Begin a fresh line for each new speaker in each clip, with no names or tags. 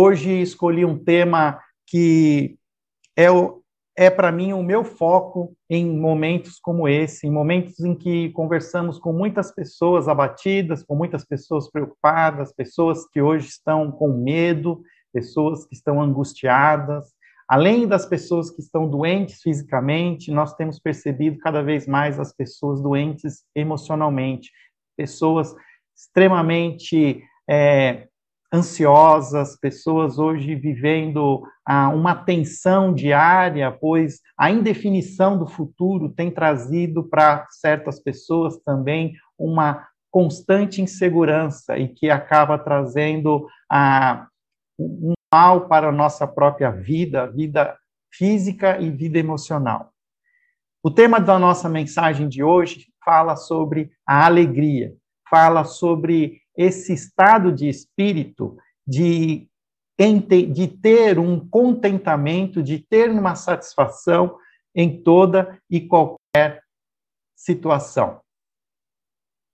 Hoje escolhi um tema que é, é para mim o meu foco em momentos como esse, em momentos em que conversamos com muitas pessoas abatidas, com muitas pessoas preocupadas, pessoas que hoje estão com medo, pessoas que estão angustiadas. Além das pessoas que estão doentes fisicamente, nós temos percebido cada vez mais as pessoas doentes emocionalmente, pessoas extremamente é, ansiosas, pessoas hoje vivendo ah, uma tensão diária, pois a indefinição do futuro tem trazido para certas pessoas também uma constante insegurança e que acaba trazendo ah, um mal para a nossa própria vida, vida física e vida emocional. O tema da nossa mensagem de hoje fala sobre a alegria, fala sobre esse estado de espírito de, de ter um contentamento, de ter uma satisfação em toda e qualquer situação.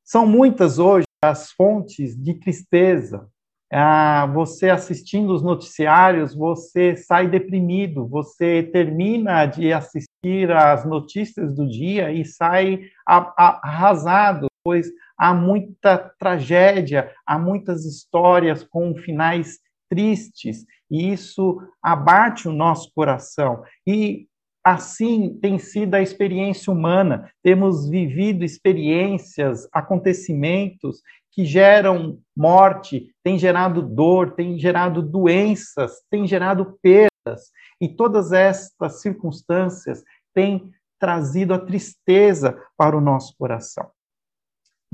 São muitas hoje as fontes de tristeza. Ah, você assistindo os noticiários, você sai deprimido, você termina de assistir às notícias do dia e sai arrasado, pois há muita tragédia, há muitas histórias com finais tristes, e isso abate o nosso coração. E assim tem sido a experiência humana. Temos vivido experiências, acontecimentos que geram morte, têm gerado dor, têm gerado doenças, têm gerado perdas. E todas estas circunstâncias têm trazido a tristeza para o nosso coração.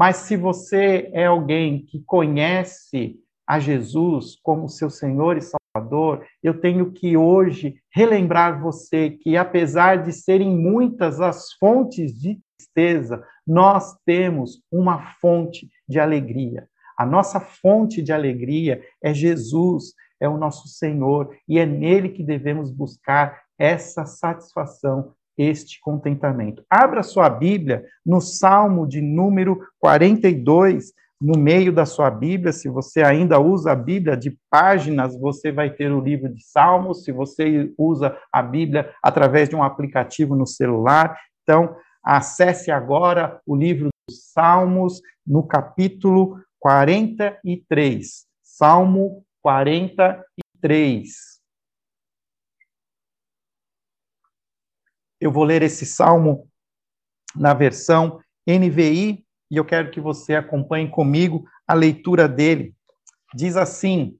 Mas se você é alguém que conhece a Jesus como seu Senhor e Salvador, eu tenho que hoje relembrar você que, apesar de serem muitas as fontes de tristeza, nós temos uma fonte de alegria. A nossa fonte de alegria é Jesus, é o nosso Senhor, e é nele que devemos buscar essa satisfação este contentamento. Abra sua Bíblia no Salmo de número 42, no meio da sua Bíblia, se você ainda usa a Bíblia de páginas, você vai ter o livro de Salmos, se você usa a Bíblia através de um aplicativo no celular, então acesse agora o livro dos Salmos no capítulo 43. Salmo 43. Eu vou ler esse salmo na versão NVI e eu quero que você acompanhe comigo a leitura dele. Diz assim: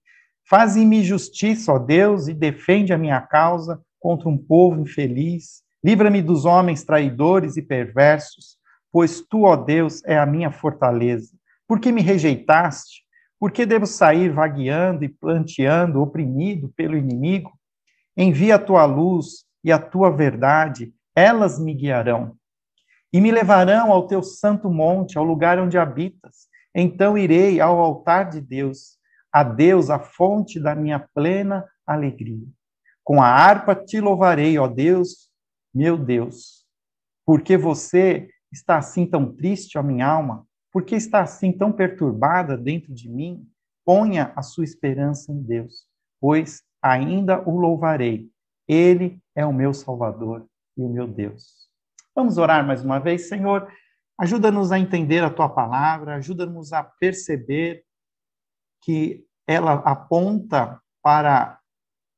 Faze-me justiça, ó Deus, e defende a minha causa contra um povo infeliz. Livra-me dos homens traidores e perversos, pois tu, ó Deus, é a minha fortaleza. Por que me rejeitaste? Por que devo sair vagueando e planteando, oprimido pelo inimigo? Envia a tua luz e a tua verdade, elas me guiarão. E me levarão ao teu santo monte, ao lugar onde habitas. Então irei ao altar de Deus, a Deus, a fonte da minha plena alegria. Com a harpa te louvarei, ó Deus, meu Deus. Porque você está assim tão triste, ó minha alma? Porque está assim tão perturbada dentro de mim? Ponha a sua esperança em Deus, pois ainda o louvarei ele é o meu Salvador e o meu Deus. Vamos orar mais uma vez, Senhor. Ajuda-nos a entender a tua palavra, ajuda-nos a perceber que ela aponta para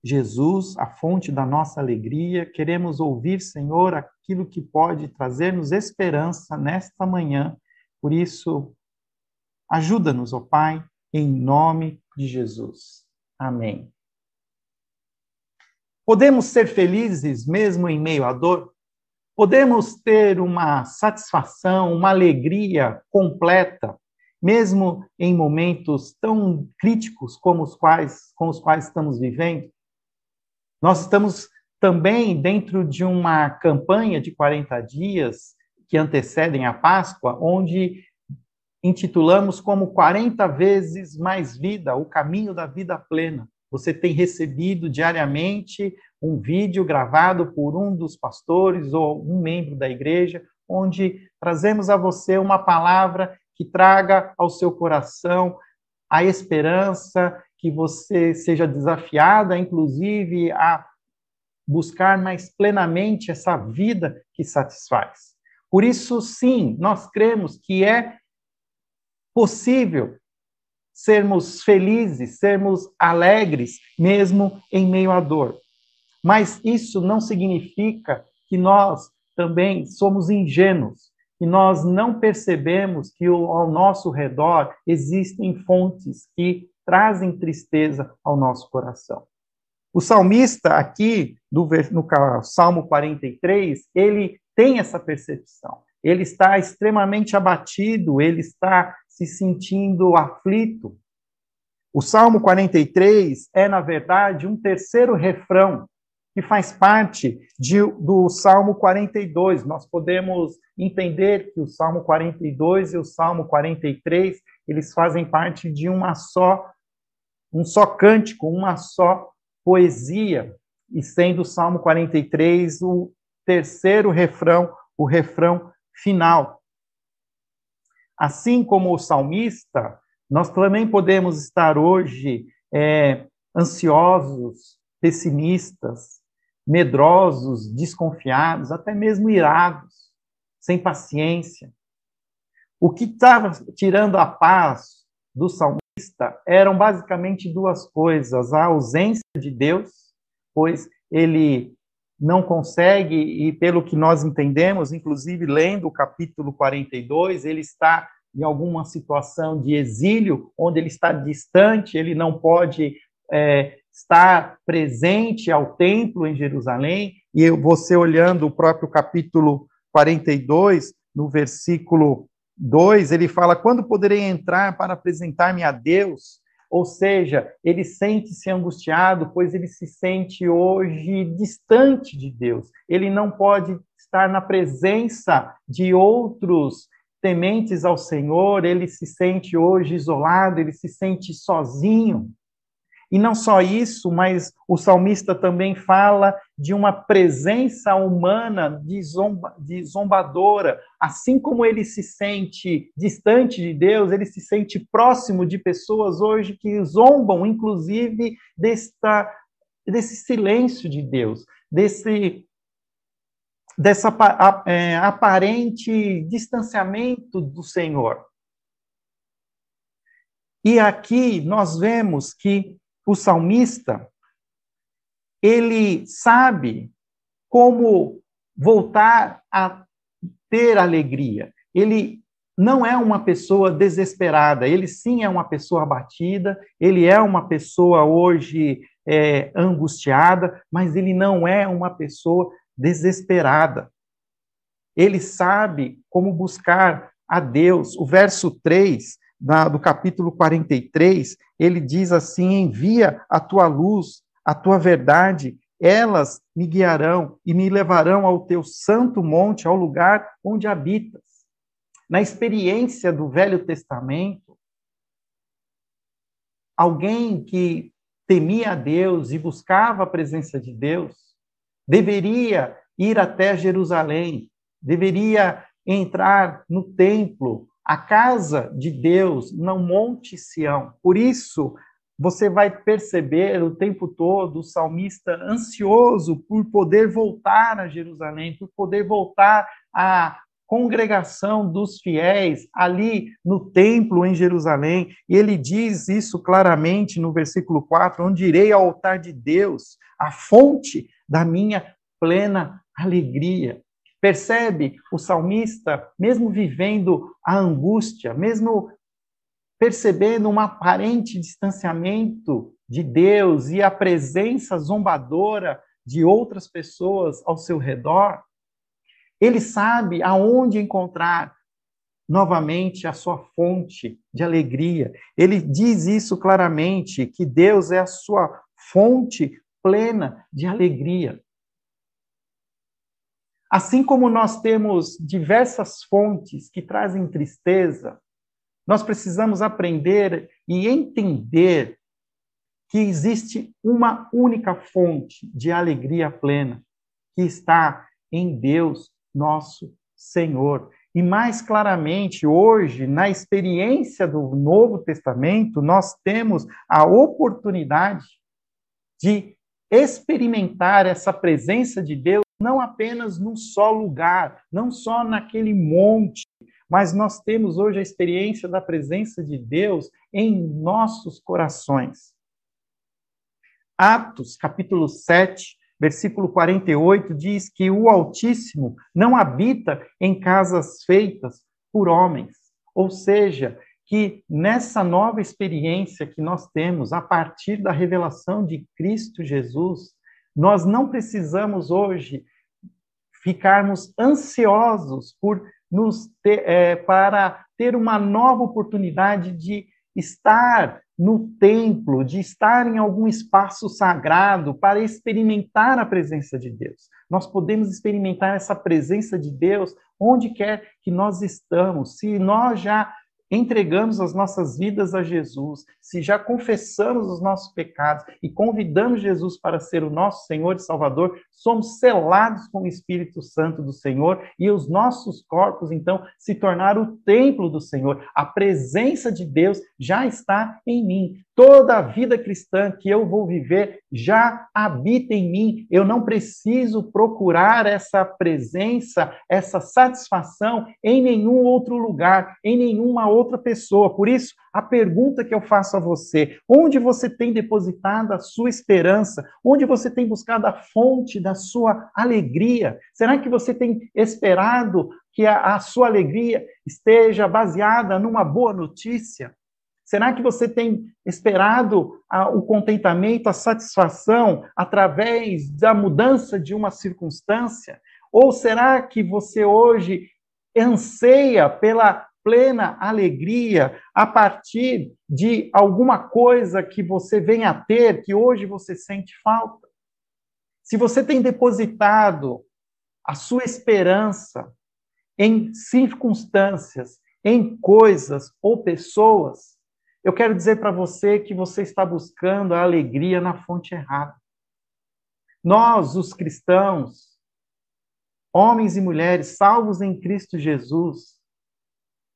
Jesus, a fonte da nossa alegria. Queremos ouvir, Senhor, aquilo que pode trazer-nos esperança nesta manhã. Por isso, ajuda-nos, ó Pai, em nome de Jesus. Amém. Podemos ser felizes mesmo em meio à dor? Podemos ter uma satisfação, uma alegria completa, mesmo em momentos tão críticos como os quais, com os quais estamos vivendo? Nós estamos também dentro de uma campanha de 40 dias que antecedem a Páscoa, onde intitulamos como 40 vezes mais vida, o caminho da vida plena você tem recebido diariamente um vídeo gravado por um dos pastores ou um membro da igreja, onde trazemos a você uma palavra que traga ao seu coração a esperança, que você seja desafiada, inclusive, a buscar mais plenamente essa vida que satisfaz. Por isso, sim, nós cremos que é possível sermos felizes, sermos alegres, mesmo em meio à dor. Mas isso não significa que nós também somos ingênuos, que nós não percebemos que ao nosso redor existem fontes que trazem tristeza ao nosso coração. O salmista aqui, no Salmo 43, ele tem essa percepção. Ele está extremamente abatido, ele está se sentindo aflito. O Salmo 43 é, na verdade, um terceiro refrão que faz parte de, do Salmo 42. Nós podemos entender que o Salmo 42 e o Salmo 43, eles fazem parte de uma só um só cântico, uma só poesia, e sendo o Salmo 43 o terceiro refrão, o refrão final. Assim como o salmista, nós também podemos estar hoje é, ansiosos, pessimistas, medrosos, desconfiados, até mesmo irados, sem paciência. O que estava tirando a paz do salmista eram basicamente duas coisas: a ausência de Deus, pois ele não consegue, e pelo que nós entendemos, inclusive lendo o capítulo 42, ele está em alguma situação de exílio, onde ele está distante, ele não pode é, estar presente ao templo em Jerusalém, e você olhando o próprio capítulo 42, no versículo 2, ele fala: Quando poderei entrar para apresentar-me a Deus? Ou seja, ele sente-se angustiado, pois ele se sente hoje distante de Deus. Ele não pode estar na presença de outros tementes ao Senhor, ele se sente hoje isolado, ele se sente sozinho. E não só isso, mas o salmista também fala de uma presença humana de, zomba, de zombadora. Assim como ele se sente distante de Deus, ele se sente próximo de pessoas hoje que zombam, inclusive, desta, desse silêncio de Deus, desse dessa é, aparente distanciamento do Senhor. E aqui nós vemos que o salmista, ele sabe como voltar a ter alegria. Ele não é uma pessoa desesperada, ele sim é uma pessoa abatida, ele é uma pessoa hoje é, angustiada, mas ele não é uma pessoa desesperada. Ele sabe como buscar a Deus. O verso 3 da, do capítulo 43, ele diz assim: Envia a tua luz, a tua verdade, elas me guiarão e me levarão ao teu santo monte, ao lugar onde habitas. Na experiência do Velho Testamento, alguém que temia a Deus e buscava a presença de Deus, deveria ir até Jerusalém, deveria entrar no templo a casa de Deus no Monte Sião. Por isso, você vai perceber o tempo todo o salmista ansioso por poder voltar a Jerusalém, por poder voltar à congregação dos fiéis ali no templo em Jerusalém. E ele diz isso claramente no versículo 4: onde irei ao altar de Deus, a fonte da minha plena alegria. Percebe o salmista, mesmo vivendo a angústia, mesmo percebendo um aparente distanciamento de Deus e a presença zombadora de outras pessoas ao seu redor, ele sabe aonde encontrar novamente a sua fonte de alegria. Ele diz isso claramente, que Deus é a sua fonte plena de alegria. Assim como nós temos diversas fontes que trazem tristeza, nós precisamos aprender e entender que existe uma única fonte de alegria plena, que está em Deus, nosso Senhor. E mais claramente, hoje, na experiência do Novo Testamento, nós temos a oportunidade de experimentar essa presença de Deus não apenas num só lugar, não só naquele monte, mas nós temos hoje a experiência da presença de Deus em nossos corações. Atos, capítulo 7, versículo 48, diz que o Altíssimo não habita em casas feitas por homens. Ou seja, que nessa nova experiência que nós temos a partir da revelação de Cristo Jesus, nós não precisamos hoje ficarmos ansiosos por nos ter, é, para ter uma nova oportunidade de estar no templo, de estar em algum espaço sagrado para experimentar a presença de Deus. Nós podemos experimentar essa presença de Deus onde quer que nós estamos. Se nós já entregamos as nossas vidas a Jesus, se já confessamos os nossos pecados e convidamos Jesus para ser o nosso Senhor e Salvador, somos selados com o Espírito Santo do Senhor e os nossos corpos, então, se tornaram o templo do Senhor. A presença de Deus já está em mim. Toda a vida cristã que eu vou viver já habita em mim. Eu não preciso procurar essa presença, essa satisfação em nenhum outro lugar, em nenhuma outra pessoa. Por isso, a pergunta que eu faço a você: onde você tem depositado a sua esperança? Onde você tem buscado a fonte da sua alegria? Será que você tem esperado que a, a sua alegria esteja baseada numa boa notícia? Será que você tem esperado a, o contentamento, a satisfação através da mudança de uma circunstância? Ou será que você hoje anseia pela plena alegria a partir de alguma coisa que você venha a ter que hoje você sente falta? Se você tem depositado a sua esperança em circunstâncias, em coisas ou pessoas, eu quero dizer para você que você está buscando a alegria na fonte errada. Nós, os cristãos, homens e mulheres salvos em Cristo Jesus,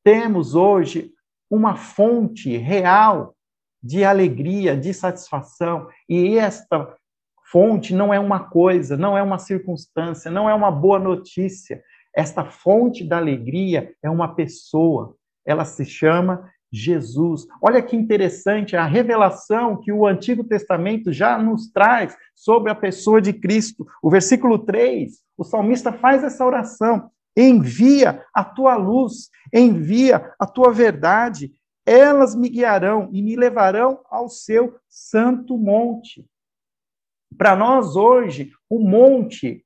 temos hoje uma fonte real de alegria, de satisfação, e esta fonte não é uma coisa, não é uma circunstância, não é uma boa notícia. Esta fonte da alegria é uma pessoa. Ela se chama Jesus. Olha que interessante a revelação que o Antigo Testamento já nos traz sobre a pessoa de Cristo. O versículo 3, o salmista faz essa oração: envia a tua luz, envia a tua verdade, elas me guiarão e me levarão ao seu santo monte. Para nós hoje, o monte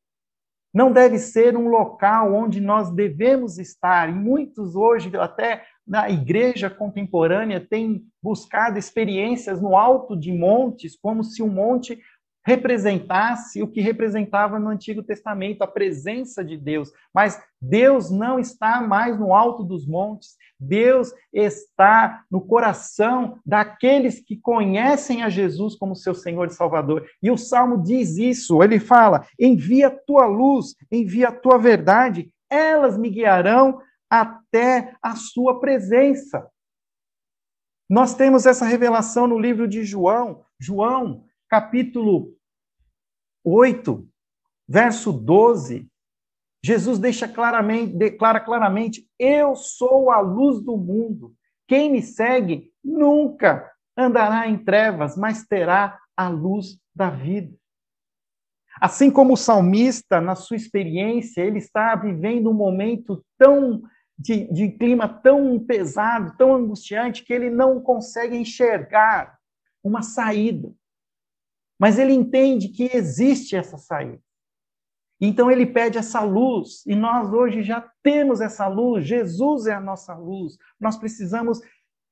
não deve ser um local onde nós devemos estar. E muitos hoje, até na igreja contemporânea, têm buscado experiências no alto de montes, como se o um monte representasse o que representava no Antigo Testamento, a presença de Deus. Mas Deus não está mais no alto dos montes, Deus está no coração daqueles que conhecem a Jesus como seu Senhor e Salvador. E o Salmo diz isso, ele fala: envia a tua luz, envia a tua verdade, elas me guiarão até a sua presença. Nós temos essa revelação no livro de João, João, capítulo 8, verso 12, Jesus deixa claramente, declara claramente: Eu sou a luz do mundo. Quem me segue nunca andará em trevas, mas terá a luz da vida. Assim como o salmista, na sua experiência, ele está vivendo um momento tão de, de clima tão pesado, tão angustiante, que ele não consegue enxergar uma saída. Mas ele entende que existe essa saída. Então ele pede essa luz, e nós hoje já temos essa luz, Jesus é a nossa luz. Nós precisamos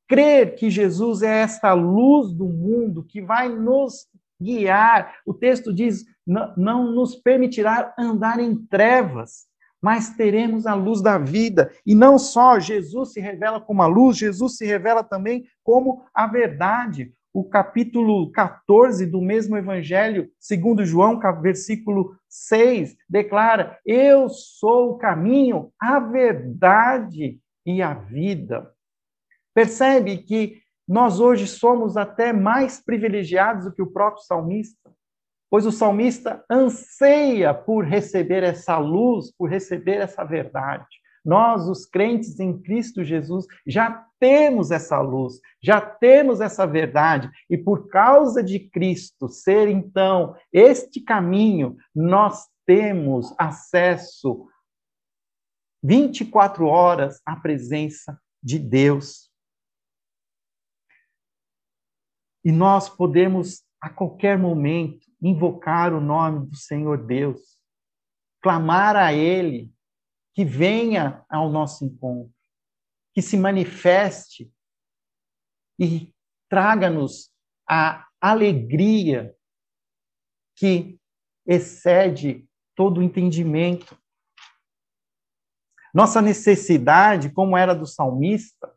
crer que Jesus é esta luz do mundo que vai nos guiar. O texto diz: não, não nos permitirá andar em trevas, mas teremos a luz da vida. E não só Jesus se revela como a luz, Jesus se revela também como a verdade. o capítulo 14 do mesmo evangelho, segundo João, versículo 6, declara: "Eu sou o caminho, a verdade e a vida". Percebe que nós hoje somos até mais privilegiados do que o próprio salmista, pois o salmista anseia por receber essa luz, por receber essa verdade. Nós, os crentes em Cristo Jesus, já temos essa luz, já temos essa verdade, e por causa de Cristo ser então este caminho, nós temos acesso 24 horas à presença de Deus. E nós podemos a qualquer momento invocar o nome do Senhor Deus, clamar a Ele que venha ao nosso encontro, que se manifeste e traga-nos a alegria que excede todo o entendimento. Nossa necessidade, como era do salmista,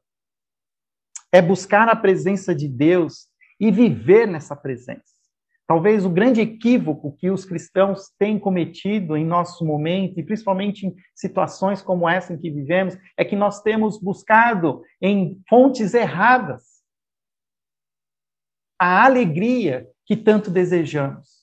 é buscar a presença de Deus e viver nessa presença. Talvez o grande equívoco que os cristãos têm cometido em nosso momento, e principalmente em situações como essa em que vivemos, é que nós temos buscado em fontes erradas a alegria que tanto desejamos.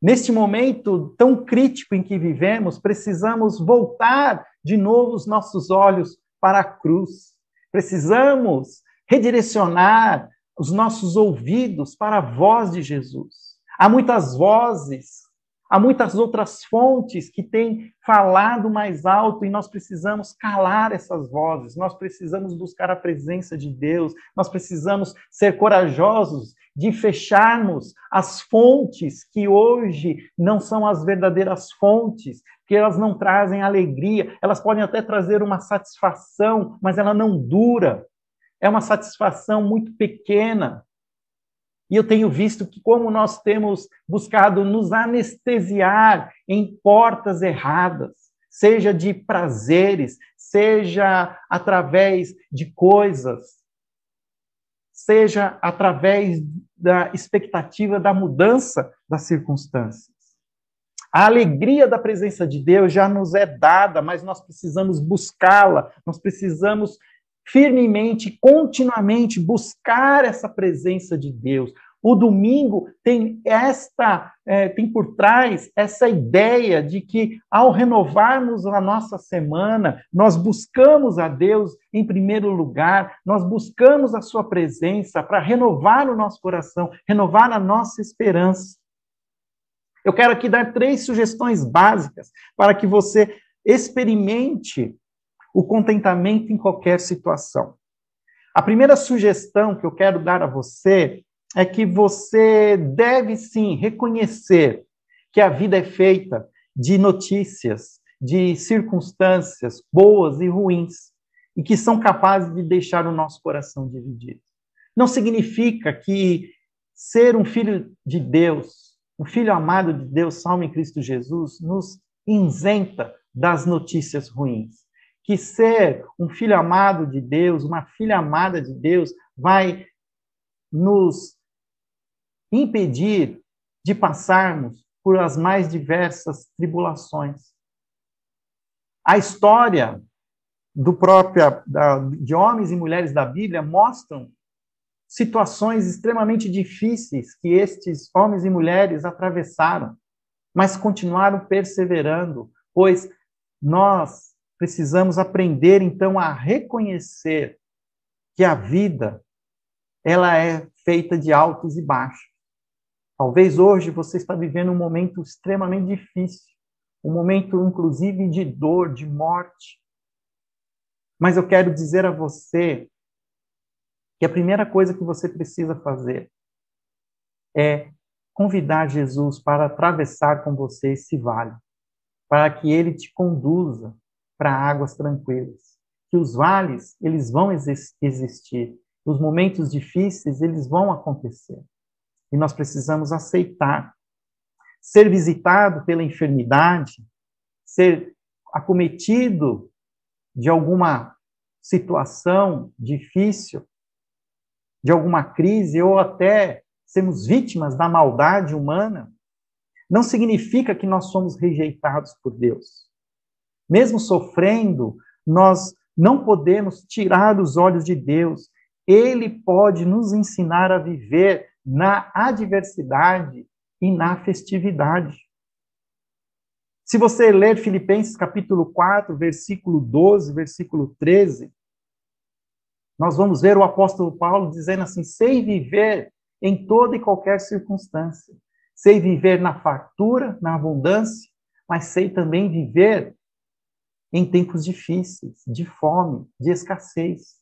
Neste momento tão crítico em que vivemos, precisamos voltar de novo os nossos olhos para a cruz. Precisamos redirecionar os nossos ouvidos para a voz de Jesus. Há muitas vozes, há muitas outras fontes que têm falado mais alto e nós precisamos calar essas vozes, nós precisamos buscar a presença de Deus, nós precisamos ser corajosos de fecharmos as fontes que hoje não são as verdadeiras fontes, que elas não trazem alegria, elas podem até trazer uma satisfação, mas ela não dura é uma satisfação muito pequena. E eu tenho visto que, como nós temos buscado nos anestesiar em portas erradas, seja de prazeres, seja através de coisas, seja através da expectativa da mudança das circunstâncias. A alegria da presença de Deus já nos é dada, mas nós precisamos buscá-la, nós precisamos firmemente, continuamente buscar essa presença de Deus. O domingo tem esta, é, tem por trás essa ideia de que ao renovarmos a nossa semana, nós buscamos a Deus em primeiro lugar, nós buscamos a Sua presença para renovar o nosso coração, renovar a nossa esperança. Eu quero aqui dar três sugestões básicas para que você experimente o contentamento em qualquer situação. A primeira sugestão que eu quero dar a você é que você deve sim reconhecer que a vida é feita de notícias, de circunstâncias boas e ruins, e que são capazes de deixar o nosso coração dividido. Não significa que ser um filho de Deus, um filho amado de Deus, salvo em Cristo Jesus, nos isenta das notícias ruins que ser um filho amado de Deus, uma filha amada de Deus, vai nos impedir de passarmos por as mais diversas tribulações. A história do próprio da, de homens e mulheres da Bíblia mostram situações extremamente difíceis que estes homens e mulheres atravessaram, mas continuaram perseverando, pois nós precisamos aprender então a reconhecer que a vida ela é feita de altos e baixos. Talvez hoje você está vivendo um momento extremamente difícil, um momento inclusive de dor, de morte. Mas eu quero dizer a você que a primeira coisa que você precisa fazer é convidar Jesus para atravessar com você esse vale, para que ele te conduza para águas tranquilas. Que os vales, eles vão existir. Os momentos difíceis, eles vão acontecer. E nós precisamos aceitar. Ser visitado pela enfermidade, ser acometido de alguma situação difícil, de alguma crise ou até sermos vítimas da maldade humana, não significa que nós somos rejeitados por Deus. Mesmo sofrendo, nós não podemos tirar os olhos de Deus. Ele pode nos ensinar a viver na adversidade e na festividade. Se você ler Filipenses capítulo 4, versículo 12, versículo 13, nós vamos ver o apóstolo Paulo dizendo assim: sei viver em toda e qualquer circunstância. Sei viver na fartura, na abundância, mas sei também viver em tempos difíceis, de fome, de escassez.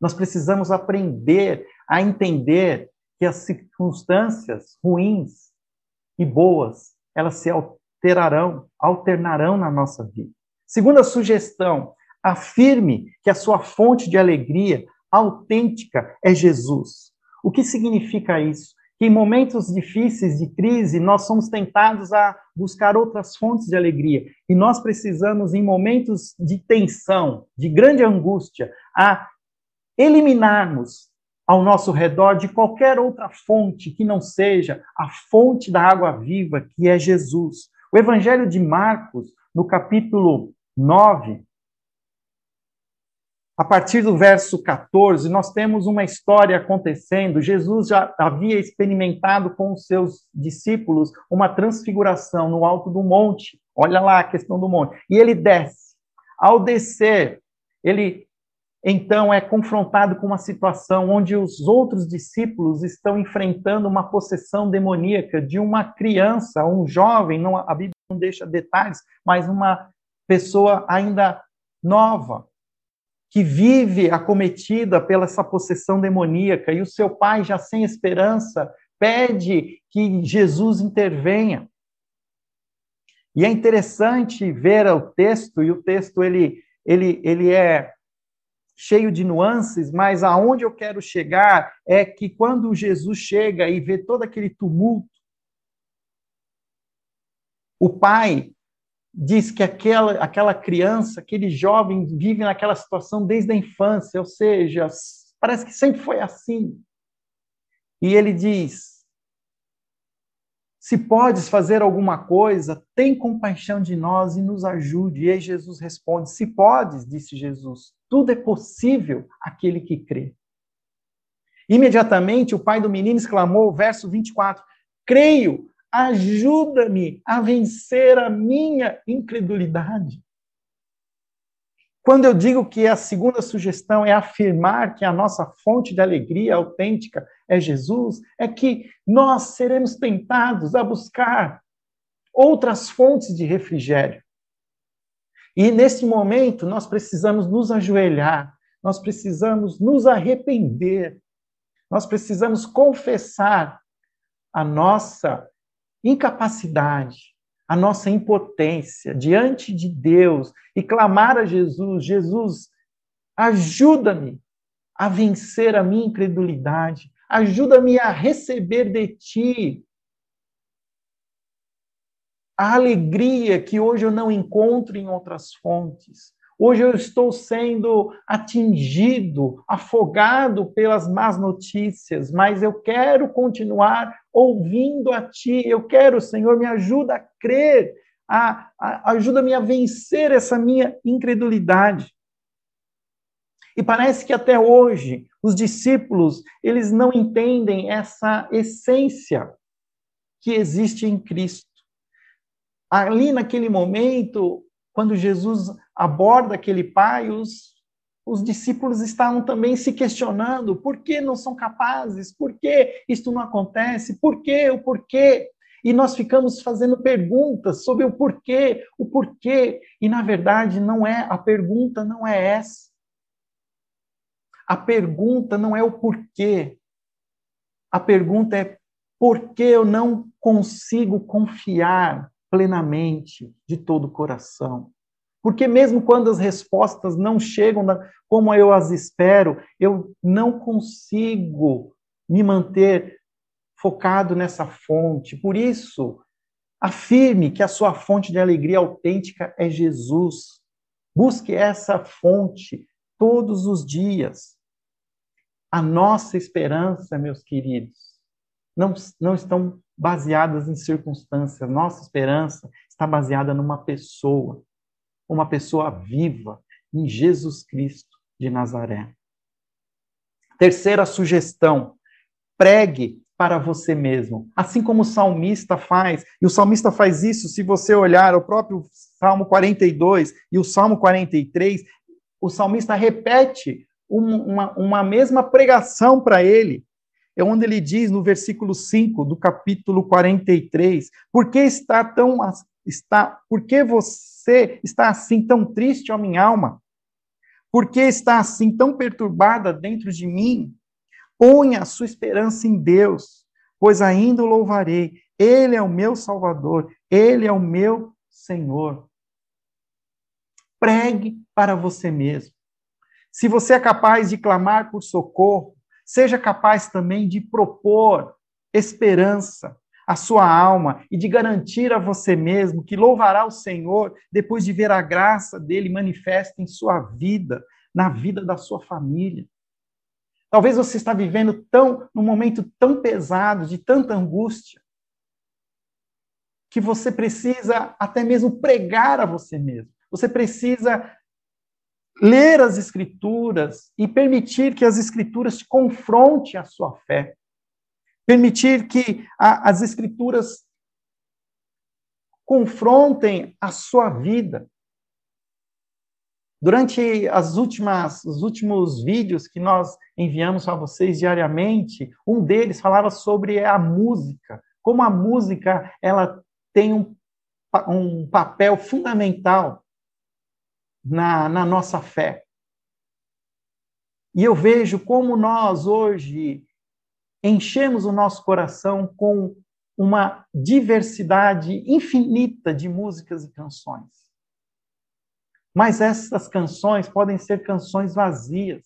Nós precisamos aprender a entender que as circunstâncias ruins e boas, elas se alterarão, alternarão na nossa vida. Segunda sugestão, afirme que a sua fonte de alegria autêntica é Jesus. O que significa isso? Que em momentos difíceis de crise, nós somos tentados a buscar outras fontes de alegria. E nós precisamos, em momentos de tensão, de grande angústia, a eliminarmos ao nosso redor de qualquer outra fonte que não seja a fonte da água viva, que é Jesus. O Evangelho de Marcos, no capítulo 9, a partir do verso 14, nós temos uma história acontecendo. Jesus já havia experimentado com os seus discípulos uma transfiguração no alto do monte. Olha lá a questão do monte. E ele desce. Ao descer, ele então é confrontado com uma situação onde os outros discípulos estão enfrentando uma possessão demoníaca de uma criança, um jovem, não, a Bíblia não deixa detalhes, mas uma pessoa ainda nova, que vive acometida pela essa possessão demoníaca e o seu pai, já sem esperança, pede que Jesus intervenha. E é interessante ver o texto, e o texto ele, ele, ele é cheio de nuances, mas aonde eu quero chegar é que quando Jesus chega e vê todo aquele tumulto, o pai diz que aquela, aquela criança, aquele jovem vive naquela situação desde a infância, ou seja, parece que sempre foi assim. E ele diz: Se podes fazer alguma coisa, tem compaixão de nós e nos ajude. E aí Jesus responde: Se podes, disse Jesus, tudo é possível aquele que crê. Imediatamente o pai do menino exclamou, verso 24: Creio, ajuda-me a vencer a minha incredulidade. Quando eu digo que a segunda sugestão é afirmar que a nossa fonte de alegria autêntica é Jesus, é que nós seremos tentados a buscar outras fontes de refrigério. E nesse momento nós precisamos nos ajoelhar, nós precisamos nos arrepender, nós precisamos confessar a nossa incapacidade, a nossa impotência diante de Deus e clamar a Jesus: Jesus, ajuda-me a vencer a minha incredulidade, ajuda-me a receber de ti a alegria que hoje eu não encontro em outras fontes. Hoje eu estou sendo atingido, afogado pelas más notícias, mas eu quero continuar ouvindo a Ti. Eu quero, Senhor, me ajuda a crer, a, a, ajuda-me a vencer essa minha incredulidade. E parece que até hoje os discípulos, eles não entendem essa essência que existe em Cristo. Ali naquele momento, quando Jesus aborda aquele pai, os, os discípulos estavam também se questionando por que não são capazes, por que isto não acontece, por que, o porquê. E nós ficamos fazendo perguntas sobre o porquê, o porquê, e na verdade não é, a pergunta não é essa. A pergunta não é o porquê. A pergunta é por que eu não consigo confiar plenamente, de todo o coração. Porque mesmo quando as respostas não chegam como eu as espero, eu não consigo me manter focado nessa fonte. Por isso, afirme que a sua fonte de alegria autêntica é Jesus. Busque essa fonte todos os dias. a nossa esperança, meus queridos, não, não estão baseadas em circunstâncias. Nossa esperança está baseada numa pessoa, uma pessoa viva, em Jesus Cristo de Nazaré. Terceira sugestão: pregue para você mesmo. Assim como o salmista faz, e o salmista faz isso, se você olhar o próprio Salmo 42 e o Salmo 43, o salmista repete uma, uma mesma pregação para ele. É onde ele diz no versículo 5 do capítulo 43: Por que está tão está, por que você está assim tão triste, ó minha alma? Por que está assim tão perturbada dentro de mim? Ponha a sua esperança em Deus, pois ainda o louvarei. Ele é o meu Salvador, ele é o meu Senhor. Pregue para você mesmo. Se você é capaz de clamar por socorro, seja capaz também de propor esperança à sua alma e de garantir a você mesmo que louvará o Senhor depois de ver a graça dele manifesta em sua vida, na vida da sua família. Talvez você está vivendo tão num momento tão pesado, de tanta angústia, que você precisa até mesmo pregar a você mesmo. Você precisa ler as Escrituras e permitir que as Escrituras te confronte a sua fé. Permitir que a, as Escrituras confrontem a sua vida. Durante as últimas, os últimos vídeos que nós enviamos para vocês diariamente, um deles falava sobre a música, como a música ela tem um, um papel fundamental na, na nossa fé. E eu vejo como nós hoje enchemos o nosso coração com uma diversidade infinita de músicas e canções. Mas essas canções podem ser canções vazias,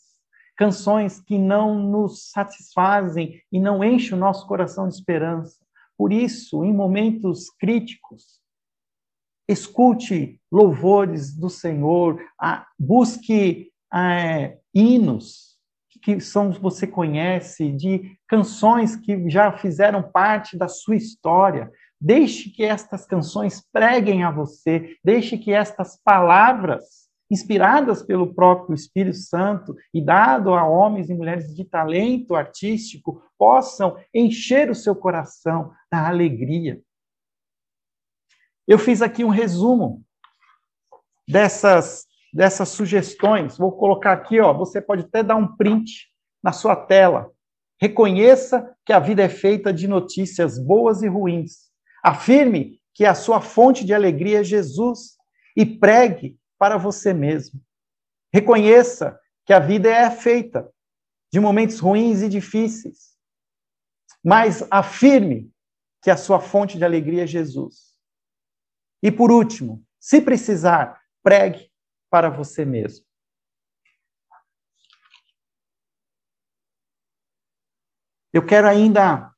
canções que não nos satisfazem e não enchem o nosso coração de esperança. Por isso, em momentos críticos, escute louvores do Senhor, busque é, hinos que são você conhece, de canções que já fizeram parte da sua história. Deixe que estas canções preguem a você, deixe que estas palavras, inspiradas pelo próprio Espírito Santo e dado a homens e mulheres de talento artístico, possam encher o seu coração da alegria eu fiz aqui um resumo dessas, dessas sugestões. Vou colocar aqui, ó, você pode até dar um print na sua tela. Reconheça que a vida é feita de notícias boas e ruins. Afirme que a sua fonte de alegria é Jesus e pregue para você mesmo. Reconheça que a vida é feita de momentos ruins e difíceis. Mas afirme que a sua fonte de alegria é Jesus. E por último, se precisar, pregue para você mesmo. Eu quero ainda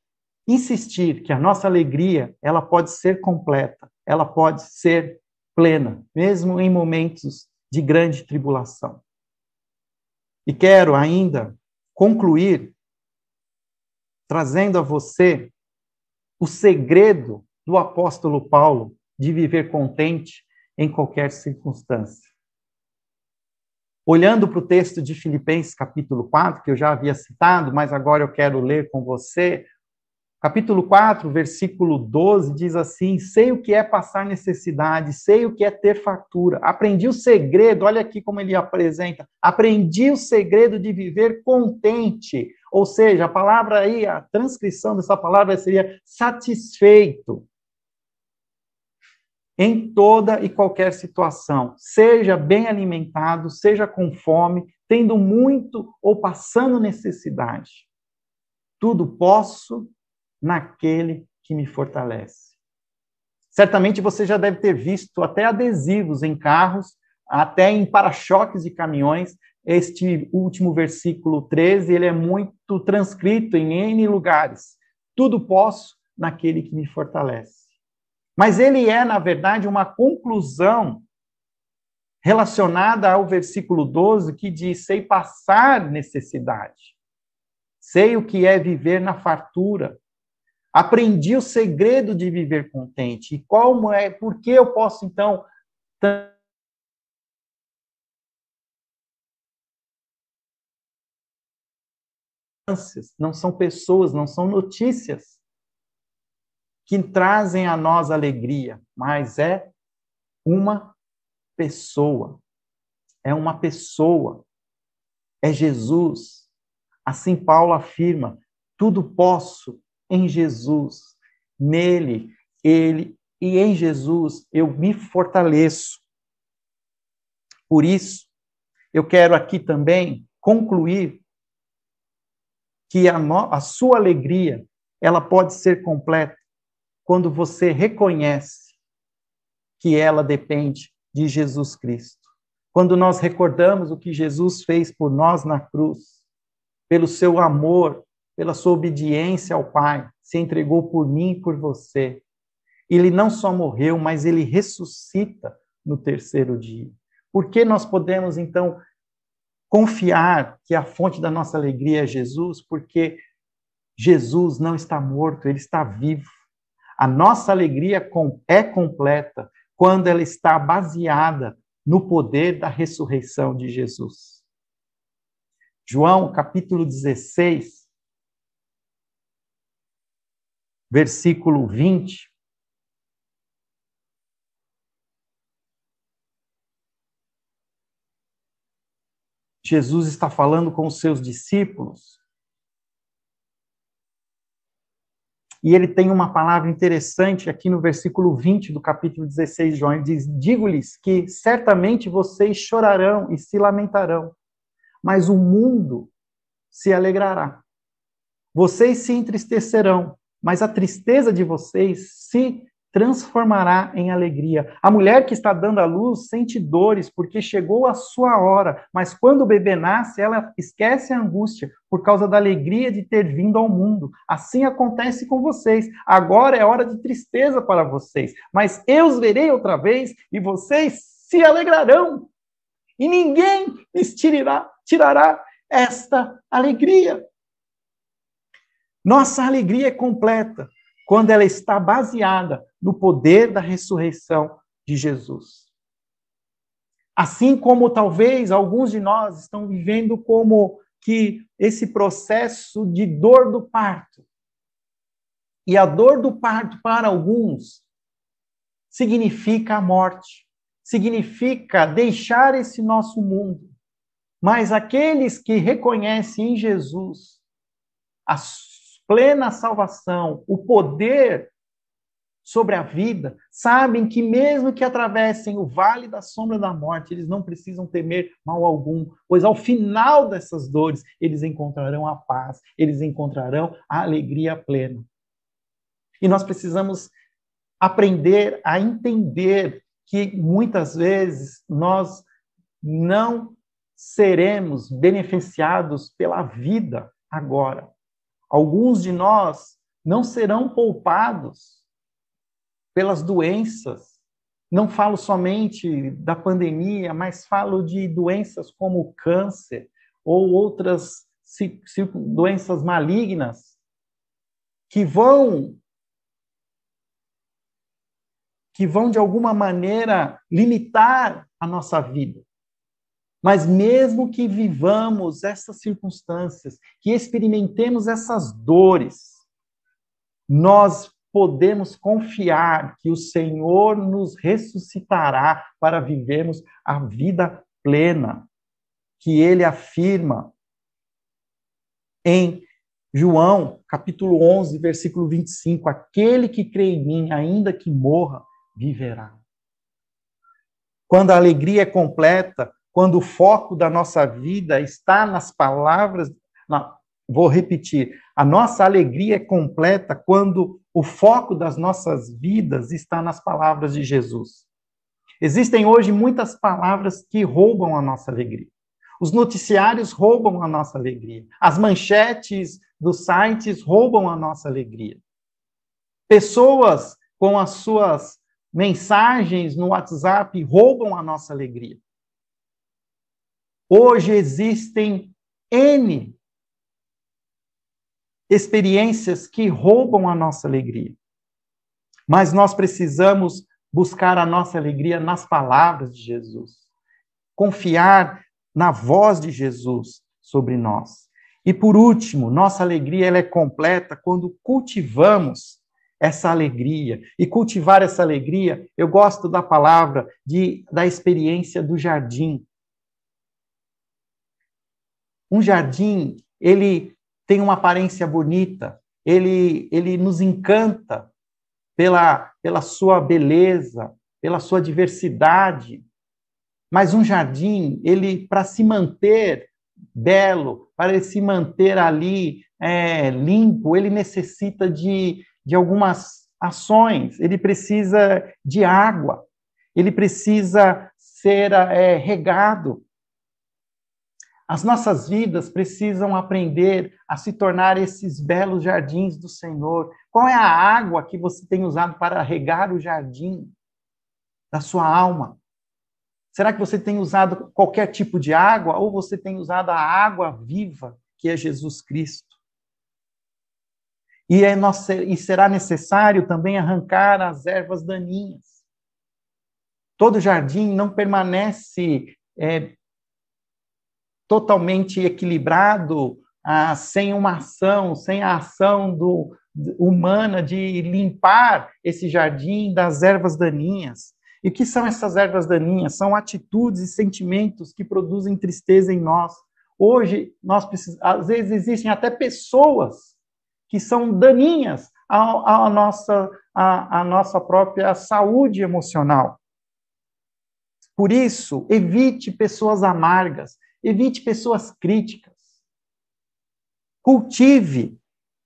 insistir que a nossa alegria, ela pode ser completa, ela pode ser plena, mesmo em momentos de grande tribulação. E quero ainda concluir trazendo a você o segredo do apóstolo Paulo de viver contente em qualquer circunstância. Olhando para o texto de Filipenses, capítulo 4, que eu já havia citado, mas agora eu quero ler com você. Capítulo 4, versículo 12 diz assim: Sei o que é passar necessidade, sei o que é ter fartura. Aprendi o segredo, olha aqui como ele apresenta. Aprendi o segredo de viver contente. Ou seja, a palavra aí, a transcrição dessa palavra seria satisfeito em toda e qualquer situação. Seja bem alimentado, seja com fome, tendo muito ou passando necessidade. Tudo posso naquele que me fortalece. Certamente você já deve ter visto até adesivos em carros, até em para-choques de caminhões. Este último versículo 13, ele é muito transcrito em N lugares. Tudo posso naquele que me fortalece. Mas ele é, na verdade, uma conclusão relacionada ao versículo 12 que diz: sei passar necessidade. sei o que é viver na fartura. Aprendi o segredo de viver contente. E como é, por que eu posso então não são pessoas, não são notícias que trazem a nós alegria, mas é uma pessoa. É uma pessoa. É Jesus. Assim Paulo afirma: tudo posso em Jesus. Nele, ele e em Jesus eu me fortaleço. Por isso, eu quero aqui também concluir que a, no, a sua alegria ela pode ser completa quando você reconhece que ela depende de Jesus Cristo. Quando nós recordamos o que Jesus fez por nós na cruz, pelo seu amor, pela sua obediência ao Pai, se entregou por mim e por você. Ele não só morreu, mas ele ressuscita no terceiro dia. Por que nós podemos, então, confiar que a fonte da nossa alegria é Jesus? Porque Jesus não está morto, ele está vivo. A nossa alegria é completa quando ela está baseada no poder da ressurreição de Jesus. João, capítulo 16, versículo 20. Jesus está falando com os seus discípulos. E ele tem uma palavra interessante aqui no versículo 20 do capítulo 16 de João. Ele diz: Digo-lhes que certamente vocês chorarão e se lamentarão, mas o mundo se alegrará. Vocês se entristecerão, mas a tristeza de vocês se transformará em alegria. A mulher que está dando à luz sente dores porque chegou a sua hora, mas quando o bebê nasce, ela esquece a angústia por causa da alegria de ter vindo ao mundo. Assim acontece com vocês. Agora é hora de tristeza para vocês, mas eu os verei outra vez e vocês se alegrarão. E ninguém lhes tirará, tirará esta alegria. Nossa alegria é completa quando ela está baseada no poder da ressurreição de Jesus. Assim como talvez alguns de nós estão vivendo como que esse processo de dor do parto. E a dor do parto para alguns significa a morte, significa deixar esse nosso mundo. Mas aqueles que reconhecem em Jesus a plena salvação, o poder sobre a vida, sabem que mesmo que atravessem o vale da sombra da morte, eles não precisam temer mal algum, pois ao final dessas dores eles encontrarão a paz, eles encontrarão a alegria plena. E nós precisamos aprender a entender que muitas vezes nós não seremos beneficiados pela vida agora. Alguns de nós não serão poupados pelas doenças. Não falo somente da pandemia, mas falo de doenças como o câncer ou outras doenças malignas que vão que vão de alguma maneira limitar a nossa vida. Mas mesmo que vivamos essas circunstâncias, que experimentemos essas dores, nós podemos confiar que o Senhor nos ressuscitará para vivermos a vida plena, que ele afirma em João, capítulo 11, versículo 25: Aquele que crê em mim, ainda que morra, viverá. Quando a alegria é completa, quando o foco da nossa vida está nas palavras. Não, vou repetir: a nossa alegria é completa quando o foco das nossas vidas está nas palavras de Jesus. Existem hoje muitas palavras que roubam a nossa alegria. Os noticiários roubam a nossa alegria. As manchetes dos sites roubam a nossa alegria. Pessoas com as suas mensagens no WhatsApp roubam a nossa alegria. Hoje existem N experiências que roubam a nossa alegria. Mas nós precisamos buscar a nossa alegria nas palavras de Jesus, confiar na voz de Jesus sobre nós. E por último, nossa alegria ela é completa quando cultivamos essa alegria. E cultivar essa alegria, eu gosto da palavra de da experiência do jardim. Um jardim, ele tem uma aparência bonita, ele ele nos encanta pela pela sua beleza, pela sua diversidade. Mas um jardim, ele para se manter belo, para ele se manter ali é, limpo, ele necessita de, de algumas ações, ele precisa de água, ele precisa ser é, regado. As nossas vidas precisam aprender a se tornar esses belos jardins do Senhor. Qual é a água que você tem usado para regar o jardim da sua alma? Será que você tem usado qualquer tipo de água ou você tem usado a água viva, que é Jesus Cristo? E, é nossa, e será necessário também arrancar as ervas daninhas. Todo jardim não permanece é, totalmente equilibrado ah, sem uma ação, sem a ação do, humana de limpar esse jardim das ervas daninhas. E o que são essas ervas daninhas? São atitudes e sentimentos que produzem tristeza em nós. Hoje, nós precisamos, às vezes existem até pessoas que são daninhas à, à nossa, à, à nossa própria saúde emocional. Por isso, evite pessoas amargas, evite pessoas críticas. Cultive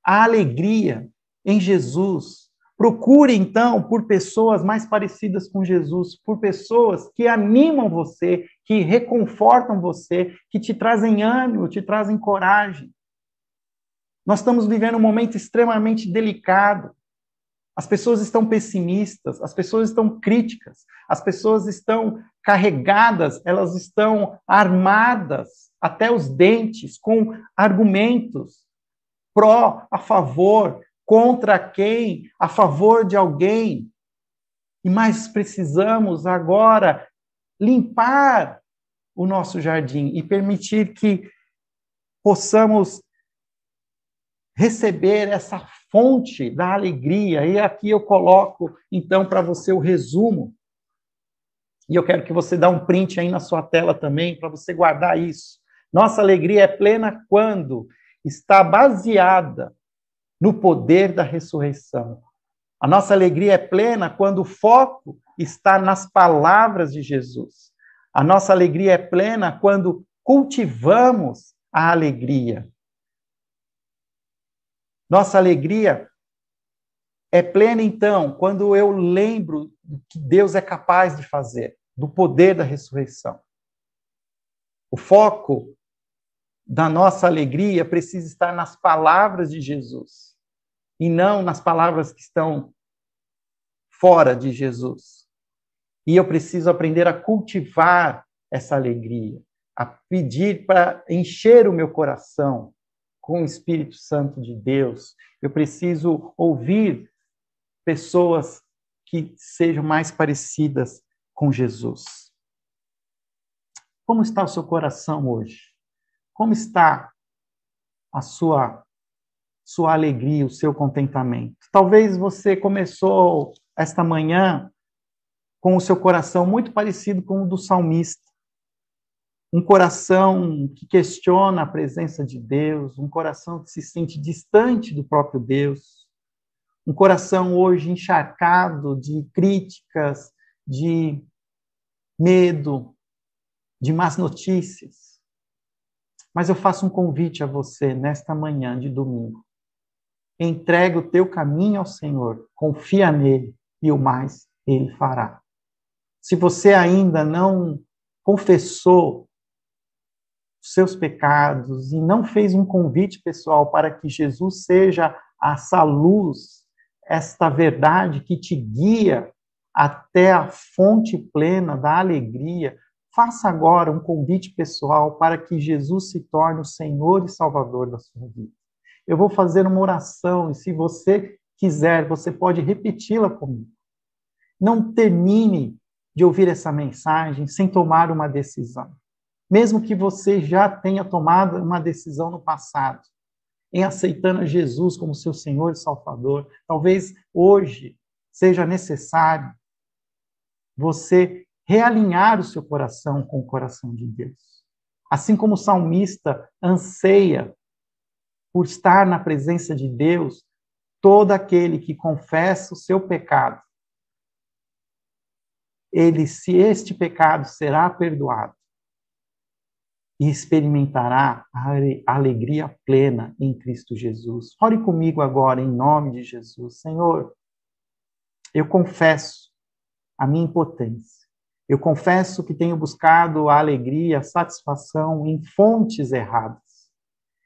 a alegria em Jesus, Procure, então, por pessoas mais parecidas com Jesus, por pessoas que animam você, que reconfortam você, que te trazem ânimo, te trazem coragem. Nós estamos vivendo um momento extremamente delicado. As pessoas estão pessimistas, as pessoas estão críticas, as pessoas estão carregadas, elas estão armadas até os dentes com argumentos pró, a favor, contra quem, a favor de alguém. E mais precisamos agora limpar o nosso jardim e permitir que possamos receber essa fonte da alegria. E aqui eu coloco, então, para você o resumo. E eu quero que você dê um print aí na sua tela também, para você guardar isso. Nossa alegria é plena quando está baseada no poder da ressurreição. A nossa alegria é plena quando o foco está nas palavras de Jesus. A nossa alegria é plena quando cultivamos a alegria. Nossa alegria é plena, então, quando eu lembro do que Deus é capaz de fazer, do poder da ressurreição. O foco da nossa alegria precisa estar nas palavras de Jesus e não nas palavras que estão fora de Jesus. E eu preciso aprender a cultivar essa alegria, a pedir para encher o meu coração com o Espírito Santo de Deus. Eu preciso ouvir pessoas que sejam mais parecidas com Jesus. Como está o seu coração hoje? Como está a sua sua alegria, o seu contentamento. Talvez você começou esta manhã com o seu coração muito parecido com o do salmista. Um coração que questiona a presença de Deus, um coração que se sente distante do próprio Deus, um coração hoje encharcado de críticas, de medo, de más notícias. Mas eu faço um convite a você nesta manhã de domingo entrega o teu caminho ao Senhor, confia nele e o mais ele fará. Se você ainda não confessou seus pecados e não fez um convite pessoal para que Jesus seja essa luz, esta verdade que te guia até a fonte plena da alegria, faça agora um convite pessoal para que Jesus se torne o Senhor e Salvador da sua vida. eu vou fazer uma oração e se você quiser, você pode repeti-la comigo. Não termine de ouvir essa mensagem sem tomar uma decisão. Mesmo que você já tenha tomado uma decisão no passado, em aceitando Jesus como seu Senhor e Salvador, talvez hoje seja necessário você realinhar o seu coração com o coração de Deus. Assim como o salmista anseia por estar na presença de Deus, todo aquele que confessa o seu pecado, ele, se este pecado será perdoado, e experimentará a alegria plena em Cristo Jesus. Ore comigo agora, em nome de Jesus. Senhor, eu confesso a minha impotência. Eu confesso que tenho buscado a alegria, a satisfação em fontes erradas.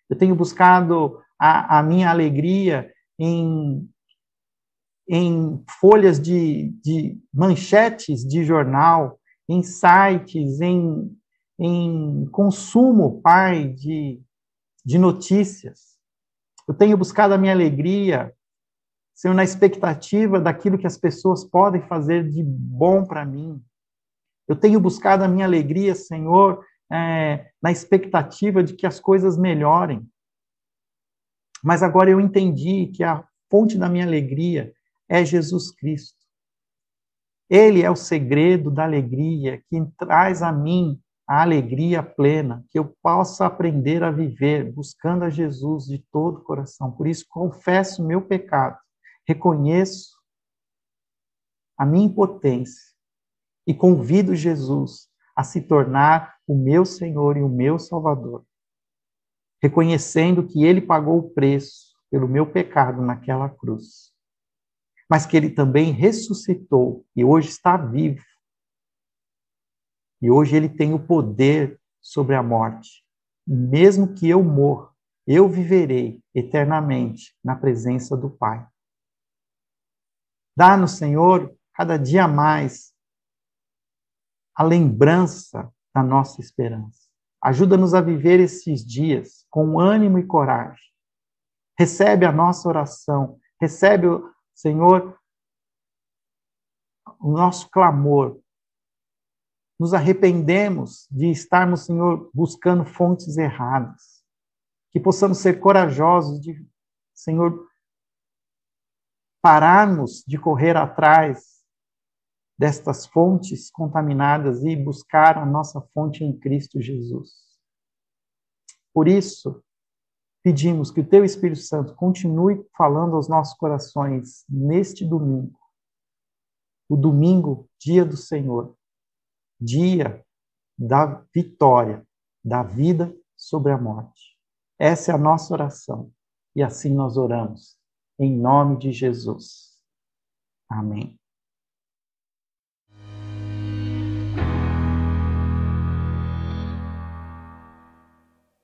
Eu tenho buscado a, a minha alegria em, em folhas de, de manchetes de jornal, em sites, em, em consumo, Pai, de, de notícias. Eu tenho buscado a minha alegria, Senhor, na expectativa daquilo que as pessoas podem fazer de bom para mim. Eu tenho buscado a minha alegria, Senhor, é, na expectativa de que as coisas melhorem. Mas agora eu entendi que a fonte da minha alegria é Jesus Cristo. Ele é o segredo da alegria que traz a mim a alegria plena, que eu possa aprender a viver buscando a Jesus de todo o coração. Por isso, confesso meu pecado, reconheço a minha impotência e convido Jesus a se tornar o meu Senhor e o meu Salvador, reconhecendo que Ele pagou o preço pelo meu pecado naquela cruz, mas que Ele também ressuscitou e hoje está vivo. E hoje Ele tem o poder sobre a morte. Mesmo que eu morra, eu viverei eternamente na presença do Pai. Dá-nos, Senhor, cada dia mais a lembrança da nossa esperança. Ajuda-nos a viver esses dias com ânimo e coragem. Recebe a nossa oração, recebe, Senhor, o nosso clamor. Nos arrependemos de estarmos, Senhor, buscando fontes erradas. Que possamos ser corajosos de, Senhor, pararmos de correr atrás destas fontes contaminadas e buscar a nossa fonte em Cristo Jesus. Por isso, pedimos que o Teu Espírito Santo continue falando aos nossos corações neste domingo, o domingo, dia do Senhor, dia da vitória, da vida sobre a morte. Essa é a nossa oração e assim nós oramos, em nome de Jesus. Amém.